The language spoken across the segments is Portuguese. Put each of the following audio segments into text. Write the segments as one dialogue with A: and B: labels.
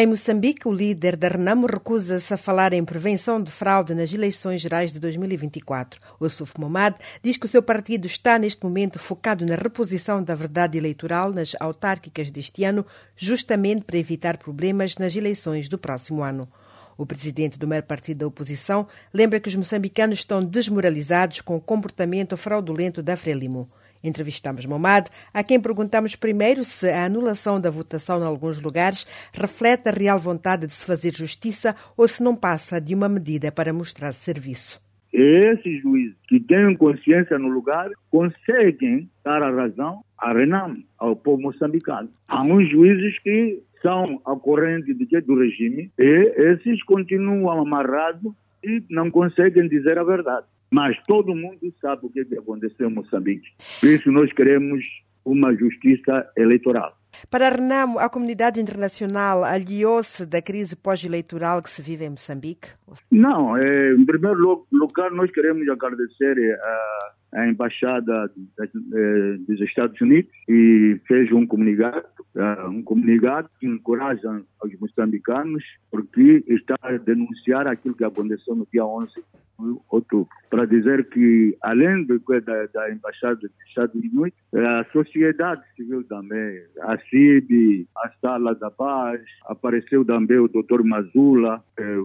A: Em Moçambique, o líder da Renamo recusa-se a falar em prevenção de fraude nas eleições gerais de 2024. O Suf Momad diz que o seu partido está neste momento focado na reposição da verdade eleitoral nas autárquicas deste ano, justamente para evitar problemas nas eleições do próximo ano. O presidente do maior partido da oposição lembra que os moçambicanos estão desmoralizados com o comportamento fraudulento da Frelimo. Entrevistamos Momad, a quem perguntamos primeiro se a anulação da votação em alguns lugares reflete a real vontade de se fazer justiça ou se não passa de uma medida para mostrar serviço.
B: Esses juízes que têm consciência no lugar conseguem dar a razão à Renam, ao povo moçambicano. Há uns juízes que são a corrente do regime e esses continuam amarrados e não conseguem dizer a verdade. Mas todo mundo sabe o que aconteceu em Moçambique. Por isso nós queremos uma justiça eleitoral.
A: Para Renamo, a comunidade internacional aliou-se da crise pós-eleitoral que se vive em Moçambique?
B: Não, é, em primeiro lugar nós queremos agradecer a, a Embaixada é, dos Estados Unidos e fez um comunicado, é, um comunicado que encoraja os moçambicanos porque está a denunciar aquilo que aconteceu no dia 11 outubro, para dizer que, além do, da, da Embaixada dos Estados Unidos, a sociedade civil também, a CIB, a Sala da Paz, apareceu também o doutor Mazula,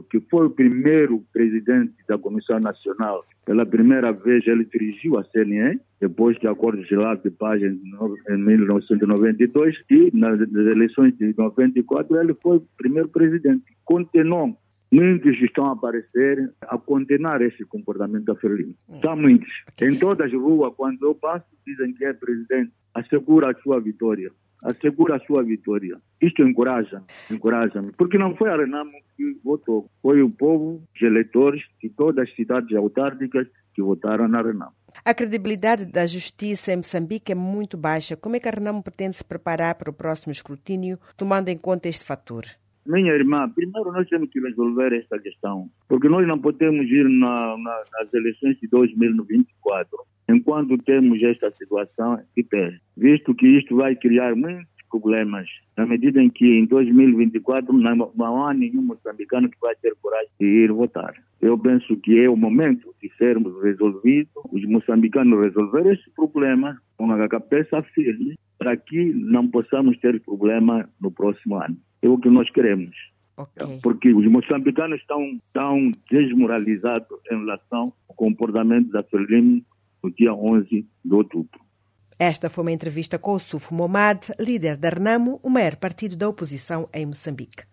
B: que foi o primeiro presidente da Comissão Nacional. Pela primeira vez ele dirigiu a CNE, depois de acordo geral de paz em, em 1992, e nas eleições de 94 ele foi o primeiro presidente. Continuou Muitos estão a aparecer a condenar esse comportamento da Ferlino. São muitos. Em todas as ruas, quando eu passo, dizem que é presidente. Assegura a sua vitória. Assegura a sua vitória. Isto encoraja, encoraja-me. Porque não foi a Renamo que votou. Foi o povo, os eleitores de todas as cidades autárquicas que votaram na Renamo.
A: A credibilidade da justiça em Moçambique é muito baixa. Como é que a Renamo pretende se preparar para o próximo escrutínio, tomando em conta este fator?
B: Minha irmã, primeiro nós temos que resolver esta questão, porque nós não podemos ir na, na, nas eleições de 2024 enquanto temos esta situação de pé, visto que isto vai criar muitos problemas, na medida em que em 2024 não, há nenhum moçambicano que vai ter coragem de ir votar. Eu penso que é o momento de sermos resolvidos, os moçambicanos resolver esse problema com a cabeça firme, para que não possamos ter problema no próximo ano é o que nós queremos. Okay. Porque os moçambicanos estão, estão desmoralizados em relação ao comportamento da Frelimo no dia 11 de outubro.
A: Esta foi uma entrevista com o Sufo Momad, líder da Renamo, o maior partido da oposição em Moçambique.